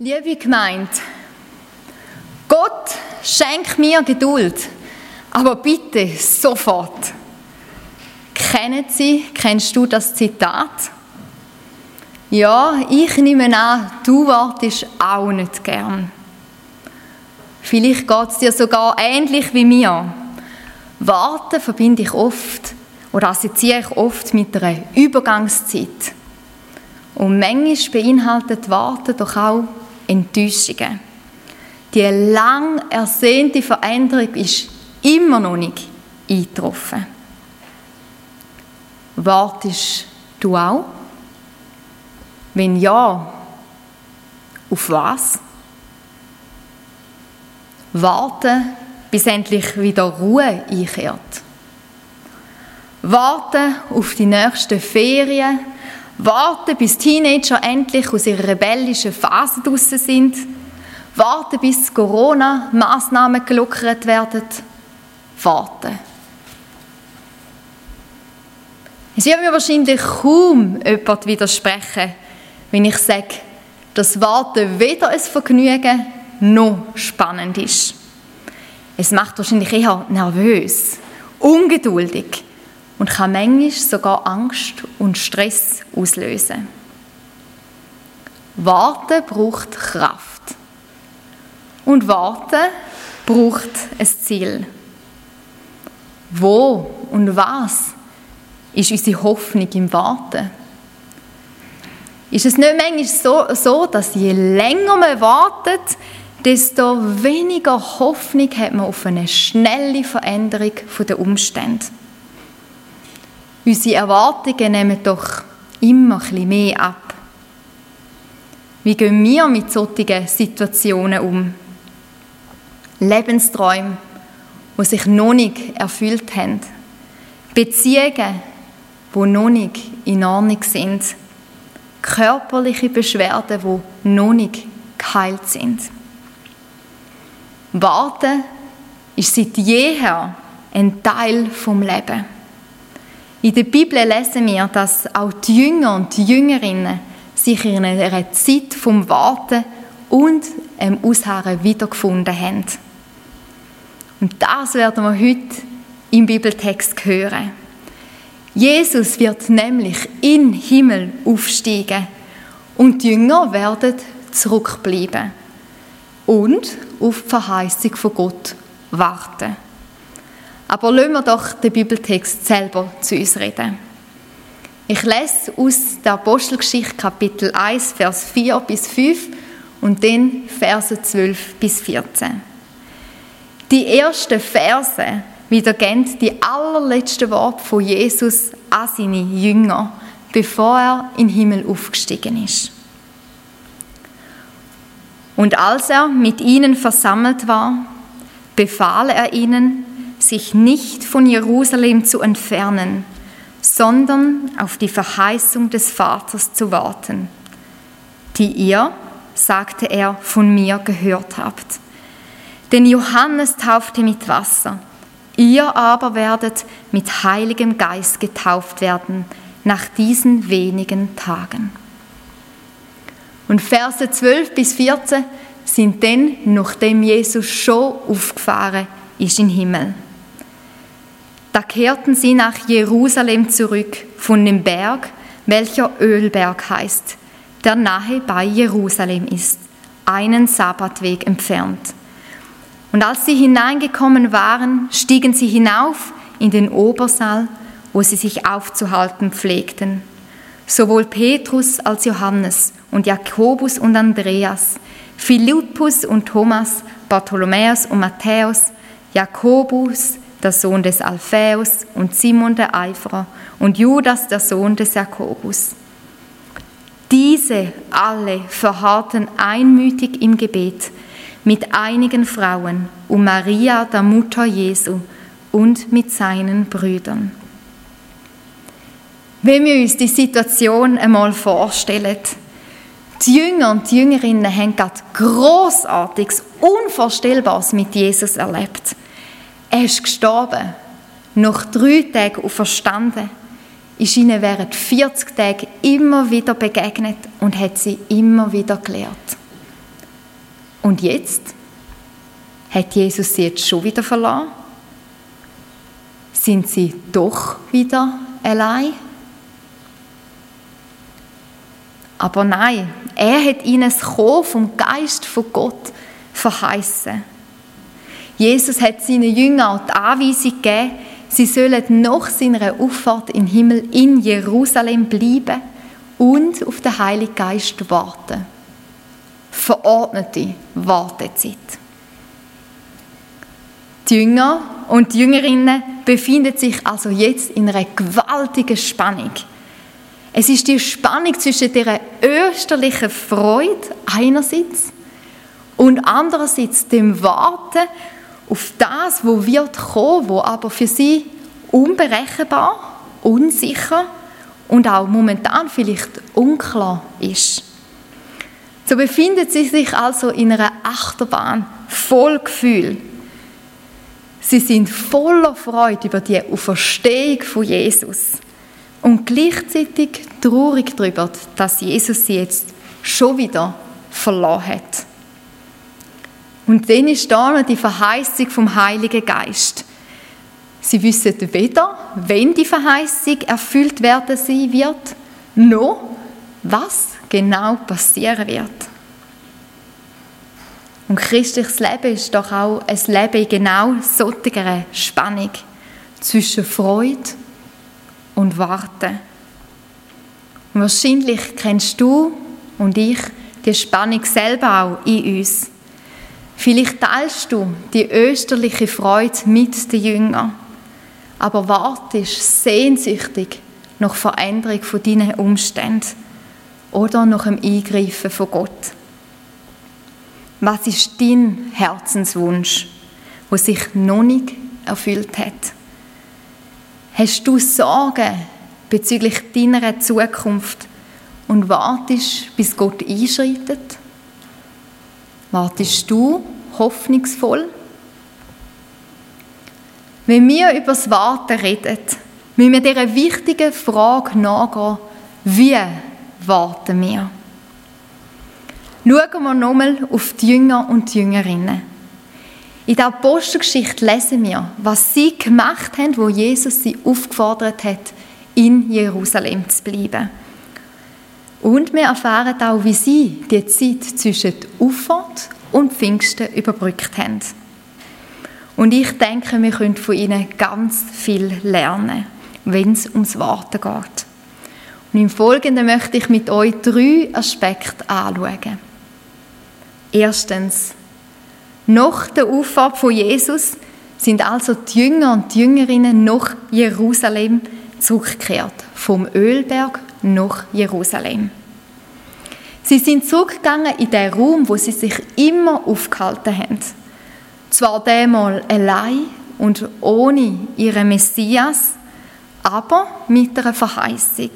Liebe Gemeinde, Gott schenkt mir Geduld, aber bitte sofort. Kennen Sie, kennst du das Zitat? Ja, ich nehme an, du wartest auch nicht gern. Vielleicht geht es dir sogar ähnlich wie mir. Warten verbinde ich oft oder assoziiere ich oft mit einer Übergangszeit. Und manchmal beinhaltet Warten doch auch Enttäuschungen. Die lang ersehnte Veränderung ist immer noch nicht eingetroffen. Wartest du auch? Wenn ja, auf was? Warten, bis endlich wieder Ruhe einkehrt. Warten auf die nächsten Ferien, Warten, bis Teenager endlich aus ihrer rebellischen Phase draussen sind. Warten, bis Corona-Massnahmen gelockert werden. Warten. Es wird mir wahrscheinlich kaum jemand widersprechen, wenn ich sage, dass Warten weder ein Vergnügen noch spannend ist. Es macht wahrscheinlich eher nervös, ungeduldig und kann manchmal sogar Angst und Stress auslösen. Warten braucht Kraft. Und Warten braucht ein Ziel. Wo und was ist unsere Hoffnung im Warten? Ist es nicht manchmal so, so, dass je länger man wartet, desto weniger Hoffnung hat man auf eine schnelle Veränderung der Umstände? Unsere Erwartungen nehmen doch immer ein mehr ab. Wie gehen wir mit solchen Situationen um? Lebensträume, die sich noch nicht erfüllt haben. Beziehungen, die noch nicht in Ordnung sind. Körperliche Beschwerden, die noch nicht geheilt sind. Warten ist seit jeher ein Teil vom Leben. In der Bibel lesen wir, dass auch die Jünger und die Jüngerinnen sich in einer Zeit vom Warten und dem Ausharren wiedergefunden haben. Und das werden wir heute im Bibeltext hören. Jesus wird nämlich in den Himmel aufsteigen und die Jünger werden zurückbleiben und auf die Verheißung von Gott warten. Aber lassen wir doch den Bibeltext selber zu uns reden. Ich lese aus der Apostelgeschichte Kapitel 1, Vers 4 bis 5 und dann Verse 12 bis 14. Die ersten Verse wiedergeben die allerletzten Worte von Jesus an seine Jünger, bevor er in den Himmel aufgestiegen ist. Und als er mit ihnen versammelt war, befahl er ihnen, sich nicht von Jerusalem zu entfernen, sondern auf die Verheißung des Vaters zu warten, die ihr, sagte er, von mir gehört habt. Denn Johannes taufte mit Wasser, ihr aber werdet mit heiligem Geist getauft werden nach diesen wenigen Tagen. Und Verse 12 bis 14 sind dann, nachdem Jesus schon aufgefahren ist in den Himmel. Da kehrten sie nach Jerusalem zurück von dem Berg, welcher Ölberg heißt, der nahe bei Jerusalem ist, einen Sabbatweg entfernt. Und als sie hineingekommen waren, stiegen sie hinauf in den Obersaal, wo sie sich aufzuhalten pflegten. Sowohl Petrus als Johannes und Jakobus und Andreas, Philippus und Thomas, Bartholomäus und Matthäus, Jakobus, der Sohn des Alphaeus, und Simon der Eiferer und Judas, der Sohn des Jakobus. Diese alle verharrten einmütig im Gebet mit einigen Frauen um Maria, der Mutter Jesu, und mit seinen Brüdern. Wenn wir uns die Situation einmal vorstellen, die Jünger und die Jüngerinnen haben gerade Großartiges, Unvorstellbares mit Jesus erlebt. Er ist gestorben, nach drei Tagen auferstanden, ist ihnen während 40 Tagen immer wieder begegnet und hat sie immer wieder gelehrt. Und jetzt? Hat Jesus sie jetzt schon wieder verloren? Sind sie doch wieder allein? Aber nein, er hat ihnen das Kommen vom Geist von Gott verheißen. Jesus hat seinen Jüngern die Anweisung gegeben, sie sollen nach seiner Auffahrt den Himmel in Jerusalem bleiben und auf den Heiligen Geist warten. Verordnete Wartezeit. Die Jünger und die Jüngerinnen befinden sich also jetzt in einer gewaltigen Spannung. Es ist die Spannung zwischen der österlichen Freude einerseits und andererseits dem Warten auf das, wo wird kommen, wo aber für sie unberechenbar, unsicher und auch momentan vielleicht unklar ist. So befindet sie sich also in einer Achterbahn voll Gefühl. Sie sind voller Freude über die Auferstehung von Jesus und gleichzeitig traurig darüber, dass Jesus sie jetzt schon wieder verloren hat. Und dann ist da noch die Verheißung vom Heiligen Geist. Sie wissen weder, wenn die Verheißung erfüllt werden sie wird, noch was genau passieren wird. Und christliches Leben ist doch auch ein Leben in genau solcher Spannung zwischen Freude und Warten. Und wahrscheinlich kennst du und ich die Spannung selber auch in uns. Vielleicht teilst du die österliche Freude mit den Jüngern, aber wartest sehnsüchtig nach Veränderung von deinen Umständen oder nach dem Eingreifen von Gott. Was ist dein Herzenswunsch, wo sich noch nicht erfüllt hat? Hast du Sorgen bezüglich deiner Zukunft und wartest, bis Gott einschreitet? Wartest du hoffnungsvoll? Wenn wir über das Warten reden, müssen wir dieser wichtigen Frage nachgehen, wie warten wir? Schauen wir nochmal auf die Jünger und die Jüngerinnen. In der Apostelgeschichte lesen wir, was sie gemacht haben, wo Jesus sie aufgefordert hat, in Jerusalem zu bleiben. Und wir erfahren auch, wie sie die Zeit zwischen Auffahrt und Pfingsten überbrückt haben. Und ich denke, wir können von ihnen ganz viel lernen, wenn es ums Warten geht. Und im Folgenden möchte ich mit euch drei Aspekte anschauen. Erstens, nach der Auffahrt von Jesus sind also die Jünger und die Jüngerinnen nach Jerusalem zurückgekehrt, vom Ölberg nach Jerusalem. Sie sind zurückgegangen in den Raum, wo sie sich immer aufgehalten haben. Zwar einmal allein und ohne ihren Messias, aber mit einer Verheißung.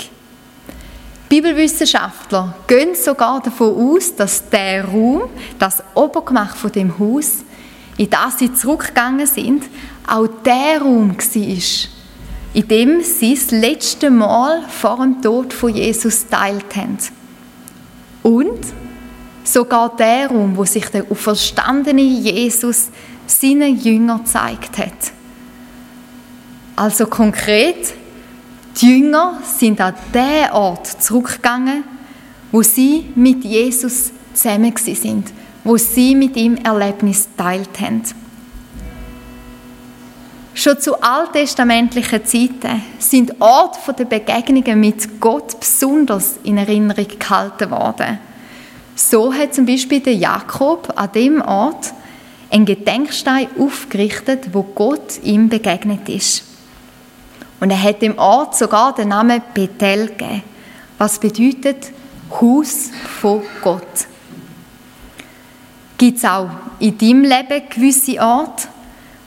Bibelwissenschaftler gehen sogar davon aus, dass der Raum, das Obergemach von dem Haus, in das sie zurückgegangen sind, auch der Raum war, in dem sie das letzte Mal vor dem Tod von Jesus teilt haben. Und sogar der Raum, wo sich der auferstandene Jesus seinen Jüngern gezeigt hat. Also konkret, die Jünger sind an den Ort zurückgegangen, wo sie mit Jesus zusammen sind, wo sie mit ihm Erlebnis teilt haben. Schon zu alttestamentlichen Zeiten sind Orte der Begegnungen mit Gott besonders in Erinnerung gehalten worden. So hat zum Beispiel der Jakob an dem Ort einen Gedenkstein aufgerichtet, wo Gott ihm begegnet ist. Und er hat dem Ort sogar den Namen Bethel gegeben, was bedeutet Haus von Gott. Gibt es auch in deinem Leben gewisse Orte,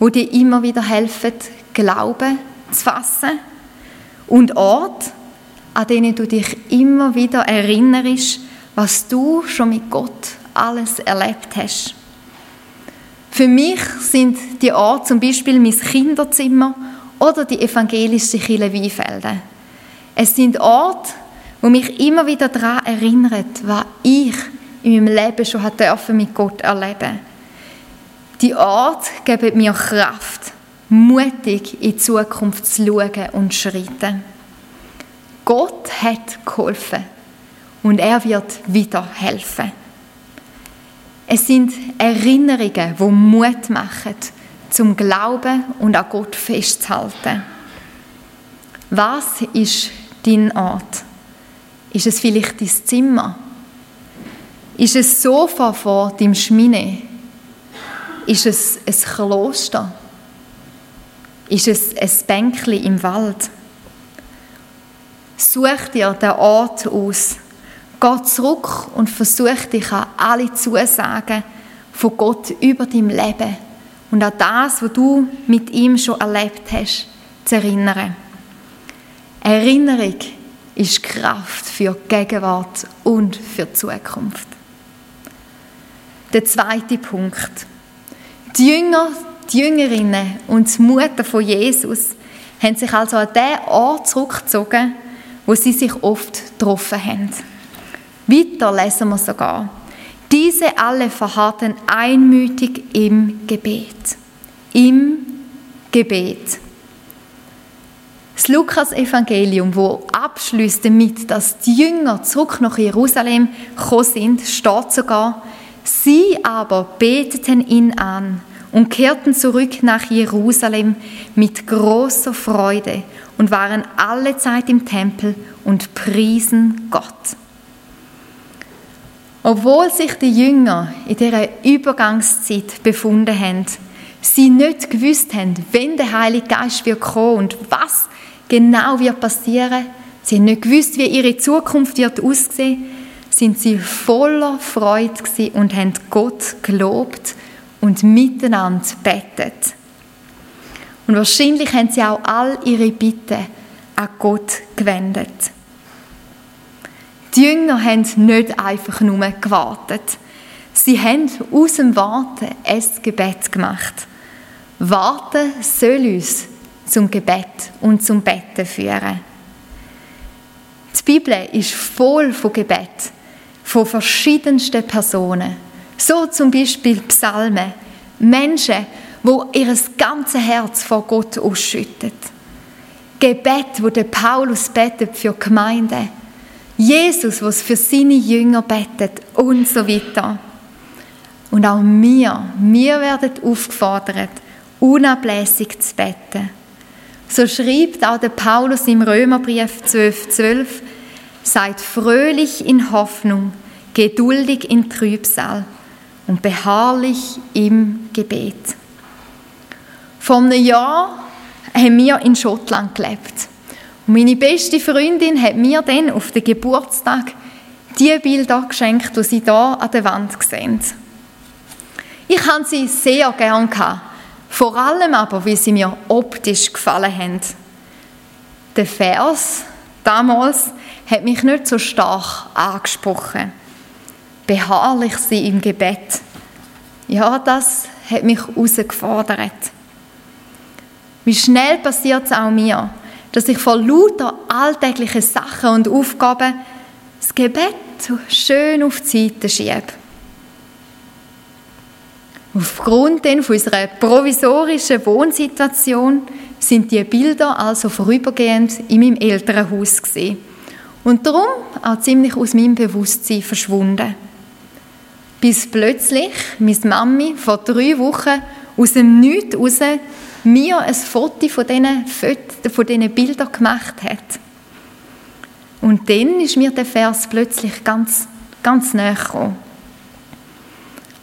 wo dir immer wieder helfen, Glauben zu fassen. Und Orte, an denen du dich immer wieder erinnerst, was du schon mit Gott alles erlebt hast. Für mich sind die Orte zum Beispiel mein Kinderzimmer oder die evangelische Kirche Weinfelden. Es sind Orte, wo mich immer wieder daran erinnert, was ich in meinem Leben schon dürfen mit Gott erleben. Die Art geben mir Kraft, mutig in die Zukunft zu schauen und zu schreiten. Gott hat geholfen und er wird wieder helfen. Es sind Erinnerungen, die Mut machen, zum Glauben und an Gott festzuhalten. Was ist dein Ort? Ist es vielleicht dein Zimmer? Ist es Sofa vor deinem Schmine? Ist es ein Kloster? Ist es ein Bänkli im Wald? Such dir den Ort aus. Geh zurück und versuch dich an alle Zusagen von Gott über dein Leben und an das, was du mit ihm schon erlebt hast, zu erinnern. Erinnerung ist Kraft für die Gegenwart und für die Zukunft. Der zweite Punkt. Die Jünger, die Jüngerinnen und die Mutter von Jesus haben sich also an den Ort zurückgezogen, wo sie sich oft getroffen haben. Weiter lesen wir sogar. Diese alle verharrten einmütig im Gebet. Im Gebet. Das Lukas-Evangelium, wo abschließt damit, dass die Jünger zurück nach Jerusalem gekommen sind, steht sogar, sie aber beteten ihn an und kehrten zurück nach Jerusalem mit großer Freude und waren alle Zeit im Tempel und priesen Gott. Obwohl sich die Jünger in dieser Übergangszeit befunden haben, sie nicht gewusst haben, wenn der Heilige Geist wird kommen und was genau wird passieren, sie nicht gewusst, wie ihre Zukunft wird aussehen, sind sie voller Freude und haben Gott gelobt und miteinander betet. Und wahrscheinlich haben sie auch all ihre Bitten an Gott gewendet. Die Jünger haben nicht einfach nur gewartet. Sie haben aus dem Warten ein Gebet gemacht. Warten soll uns zum Gebet und zum Betten führen. Die Bibel ist voll von Gebet von verschiedensten Personen. So zum Beispiel Psalmen. Menschen, wo ihr ganzes Herz vor Gott ausschüttet. Gebet, wo der Paulus betet für Gemeinden Jesus, was für seine Jünger betet und so weiter. Und auch wir, wir werden aufgefordert, unablässig zu beten. So schreibt auch der Paulus im Römerbrief 12,12, 12, seid fröhlich in Hoffnung, geduldig in Trübsal und beharrlich im Gebet. Vor einem Jahr haben wir in Schottland gelebt. Und meine beste Freundin hat mir dann auf den Geburtstag die Bilder geschenkt, die sie da an der Wand sehen. Ich habe sie sehr gern gehabt. Vor allem aber, wie sie mir optisch gefallen haben. Der Vers damals hat mich nicht so stark angesprochen. Beharrlich sie im Gebet. Ja, das hat mich herausgefordert. Wie schnell passiert es auch mir, dass ich vor lauter alltäglichen Sachen und Aufgaben das Gebet schön auf die Seite schiebe. Aufgrund unserer provisorischen Wohnsituation sind die Bilder also vorübergehend in meinem Elternhaus gesehen und darum auch ziemlich aus meinem Bewusstsein verschwunden. Bis plötzlich meine Mami vor drei Wochen aus dem Nichts raus mir ein Foto von diesen, von diesen Bildern gemacht hat. Und dann ist mir der Vers plötzlich ganz, ganz näher gekommen.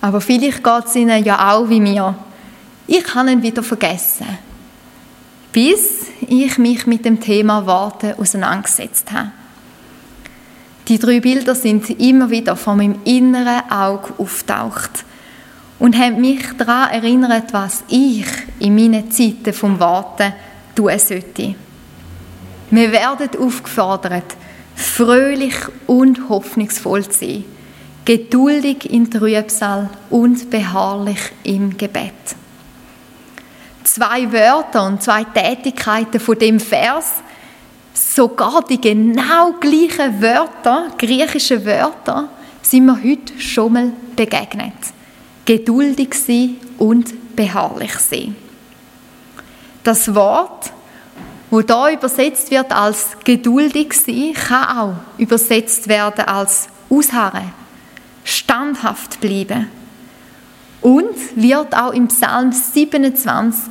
Aber vielleicht geht es ihnen ja auch wie mir. Ich habe ihn wieder vergessen. Bis ich mich mit dem Thema Warten auseinandergesetzt habe. Die drei Bilder sind immer wieder vor meinem inneren Auge auftaucht und haben mich daran erinnert, was ich in meinen Zeiten vom Warten tun sollte. Wir werden aufgefordert, fröhlich und hoffnungsvoll zu sein, geduldig in Trübsal und beharrlich im Gebet. Zwei Wörter und zwei Tätigkeiten von dem Vers, sogar die genau gleichen Wörter, griechische Wörter, sind wir heute schon mal begegnet. Geduldig sein und beharrlich sein. Das Wort, wo da übersetzt wird als geduldig sein, kann auch übersetzt werden als ausharren, standhaft bleiben und wird auch im Psalm 27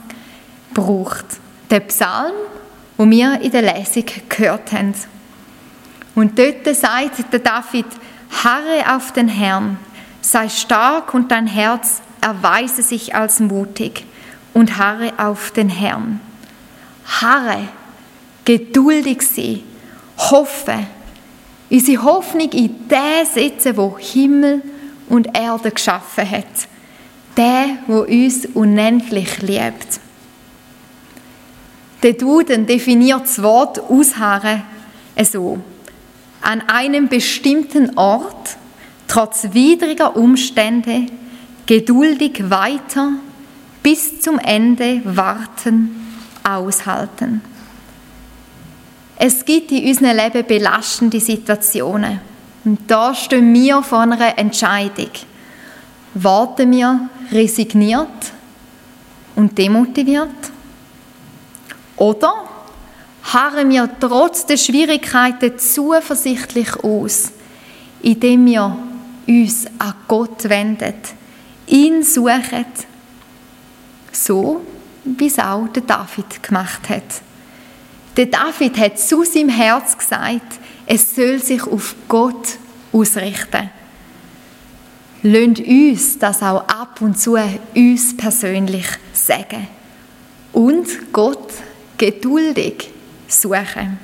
gebraucht. Der Psalm, wo wir in der Lesung gehört haben. Und dort sagt der David, harre auf den Herrn, sei stark und dein Herz erweise sich als mutig und harre auf den Herrn. Harre, geduldig sein, hoffe. Unsere Hoffnung in den setzen, wo Himmel und Erde geschaffen hat. Der, wo uns unendlich liebt. Der Duden definiert das Wort ausharren so an einem bestimmten Ort, trotz widriger Umstände, geduldig weiter bis zum Ende warten, aushalten. Es gibt in unserem Leben belastende Situationen. Und da stehen wir vor einer Entscheidung. Warten wir resigniert und demotiviert? Oder harren wir trotz der Schwierigkeiten zuversichtlich aus, indem wir uns an Gott wenden, ihn suchen, so wie es auch der David gemacht hat. Der David hat zu seinem Herz gesagt, es soll sich auf Gott ausrichten. Lasst uns das auch ab und zu uns persönlich sagen. Und Gott geduldig suchen.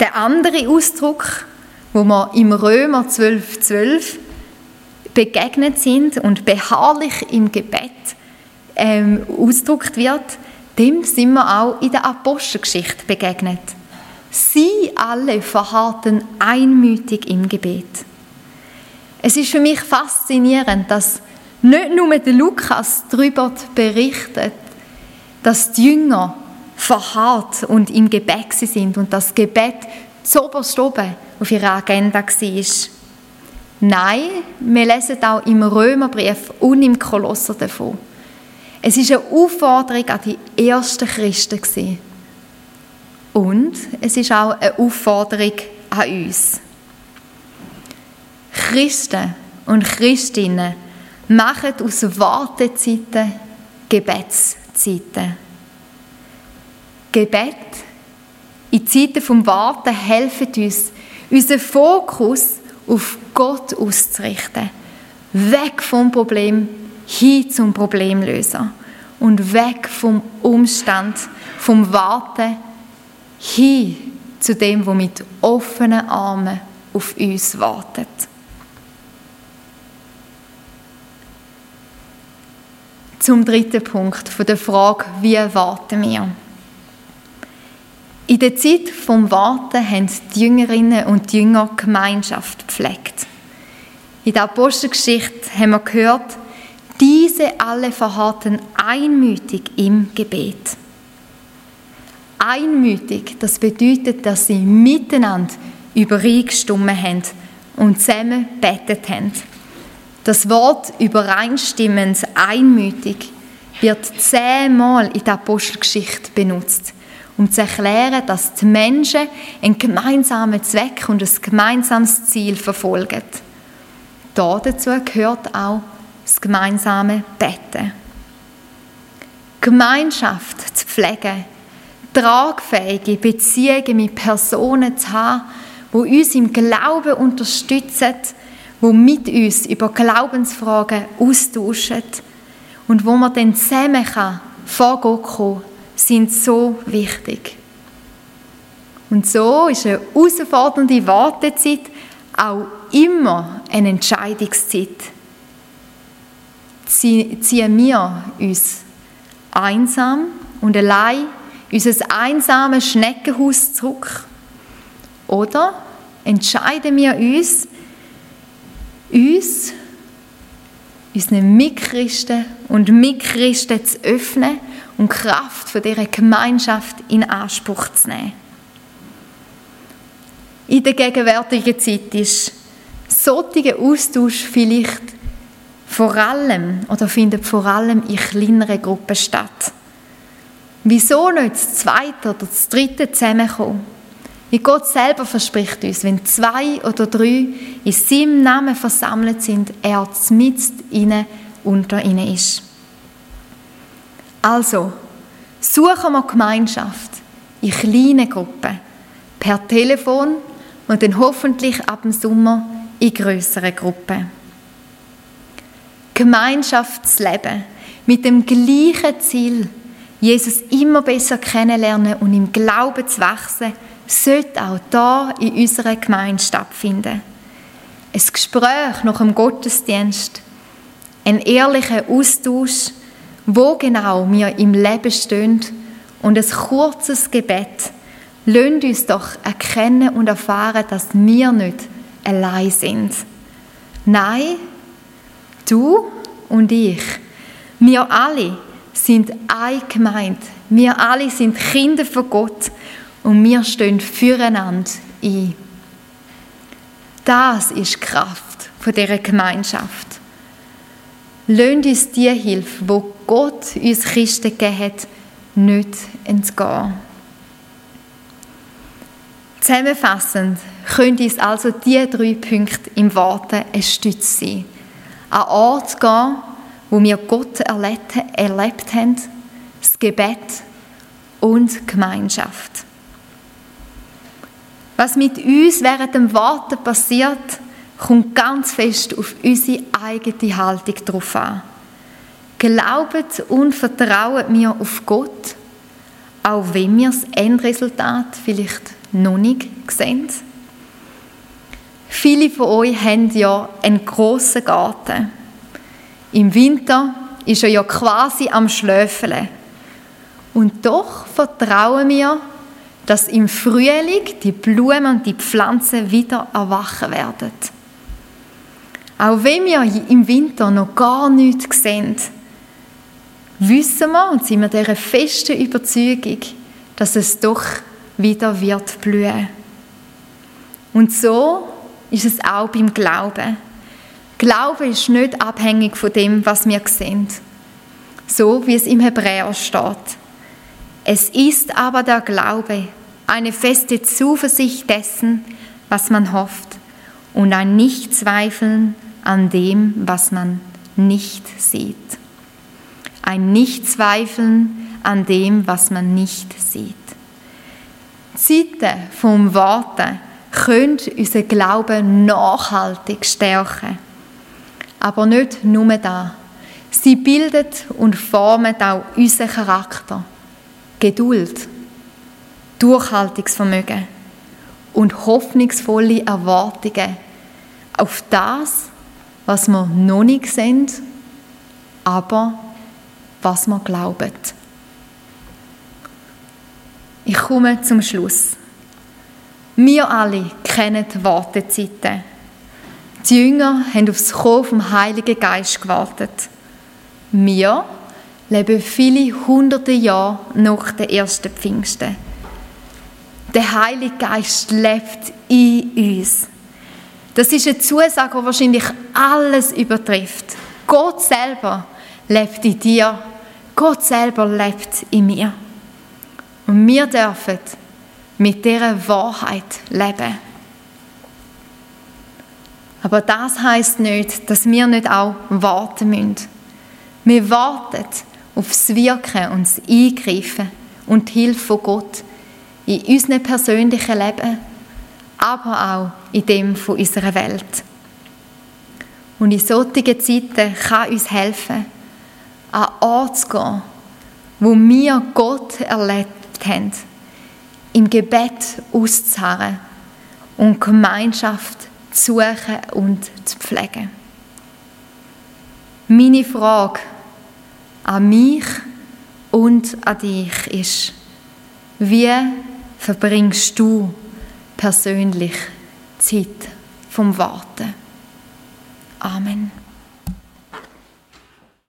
Der andere Ausdruck, wo wir im Römer 12,12 12 begegnet sind und beharrlich im Gebet ähm, ausgedrückt wird, dem sind wir auch in der Apostelgeschichte begegnet. Sie alle verharrten einmütig im Gebet. Es ist für mich faszinierend, dass nicht nur Lukas darüber berichtet, dass die Jünger verharrt und im Gebet sind und das Gebet zoberst oben auf ihrer Agenda war. Nein, wir lesen auch im Römerbrief und im Kolosser davon. Es ist eine Aufforderung an die ersten Christen. Und es ist auch eine Aufforderung an uns. Christen und Christinnen machen aus Wartezeiten Gebetszeiten. Gebet in Zeiten vom Warten helfen uns, unseren Fokus auf Gott auszurichten. Weg vom Problem hin zum Problemlöser. Und weg vom Umstand, vom Warten hin zu dem, wo mit offenen Armen auf uns wartet. Zum dritten Punkt von der Frage, wie warten wir? In der Zeit vom Warten haben die Jüngerinnen und Jünger Gemeinschaft gepflegt. In der Apostelgeschichte haben wir gehört, diese alle verharrten einmütig im Gebet. Einmütig, das bedeutet, dass sie miteinander übereingestimmt haben und zusammen betet haben. Das Wort übereinstimmend, einmütig, wird zehnmal in der Apostelgeschichte benutzt um zu erklären, dass die Menschen einen gemeinsamen Zweck und ein gemeinsames Ziel verfolgen. dazu gehört auch das gemeinsame Betten. Gemeinschaft zu pflegen, tragfähige Beziehungen mit Personen zu haben, die uns im Glauben unterstützen, die mit uns über Glaubensfragen austauschen und wo man dann zusammen vor Gott kommen sind so wichtig. Und so ist eine herausfordernde Wartezeit auch immer eine Entscheidungszeit. Ziehen wir uns einsam und allein unser einsames Schneckenhaus zurück? Oder entscheiden wir uns, uns, unseren Mitchristen und Mitchristen zu öffnen und Kraft von dieser Gemeinschaft in Anspruch zu nehmen. in der gegenwärtigen Zeit ist solcher Austausch vielleicht vor allem oder findet vor allem in kleineren Gruppen statt. Wieso nicht das zweite oder das dritte zusammenkommen? Wie Gott selber verspricht uns, wenn zwei oder drei in seinem Namen versammelt sind, er mitten ihnen unter ihnen ist. Also, suchen wir Gemeinschaft in kleinen Gruppen, per Telefon und dann hoffentlich ab dem Sommer in größeren Gruppen. Gemeinschaftsleben mit dem gleichen Ziel, Jesus immer besser kennenlernen und im Glauben zu wachsen, sollte auch da in unserer Gemeinde stattfinden. Ein Gespräch nach dem Gottesdienst, ein ehrlicher Austausch, wo genau wir im Leben stehen und ein kurzes Gebet. Lasst uns doch erkennen und erfahren, dass wir nicht allein sind. Nein, du und ich, wir alle sind ein Gemeinde. Wir alle sind Kinder von Gott und wir stehen füreinander ein. Das ist die Kraft von dieser Gemeinschaft. Lasst uns die Hilfe, wo Gott uns Christen gegeben hat, nicht entgehen. Zusammenfassend können uns also diese drei Punkte im Warten eine Stütze sein. An Ort gehen, wo wir Gott erlebt, erlebt haben, das Gebet und die Gemeinschaft. Was mit uns während dem Warten passiert, kommt ganz fest auf unsere eigene Haltung drauf an. Glaubet und vertrauen wir auf Gott, auch wenn wir das Endresultat vielleicht noch nicht sehen? Viele von euch haben ja einen grossen Garten. Im Winter ist er ja quasi am Schlöfeln. Und doch vertrauen wir, dass im Frühling die Blumen und die Pflanzen wieder erwachen werden. Auch wenn wir im Winter noch gar nichts sehen, wissen wir und sind wir dieser festen Überzeugung, dass es doch wieder wird blühen. Und so ist es auch beim Glauben. Glaube ist nicht abhängig von dem, was wir sehen. So wie es im Hebräer steht. Es ist aber der Glaube, eine feste Zuversicht dessen, was man hofft, und ein Nichtzweifeln an dem, was man nicht sieht. Ein Nichtzweifeln an dem, was man nicht sieht. Zeiten vom Warten können unseren Glauben nachhaltig stärken. Aber nicht nur da. Sie bildet und formt auch unseren Charakter. Geduld, Durchhaltungsvermögen und hoffnungsvolle Erwartungen auf das, was wir noch nicht sehen, aber was wir glauben. Ich komme zum Schluss. Wir alle kennen die Wartezeiten. Die Jünger haben aufs Kommen vom Heiligen Geist gewartet. Wir leben viele hunderte Jahre nach den ersten Pfingsten. Der Heilige Geist lebt in uns. Das ist eine Zusage, die wahrscheinlich alles übertrifft. Gott selber lebt in dir. Gott selber lebt in mir. Und wir dürfen mit dieser Wahrheit leben. Aber das heißt nicht, dass wir nicht auch warten müssen. Wir warten auf das Wirken und das Eingreifen und die Hilfe von Gott in unserem persönlichen Leben, aber auch in dem von unserer Welt. Und in solchen Zeiten kann uns helfen, an Ort zu gehen, wo wir Gott erlebt haben, im Gebet auszuharren und Gemeinschaft zu suchen und zu pflegen. Meine Frage an mich und an dich ist, wie verbringst du persönlich Zeit vom Warten? Amen.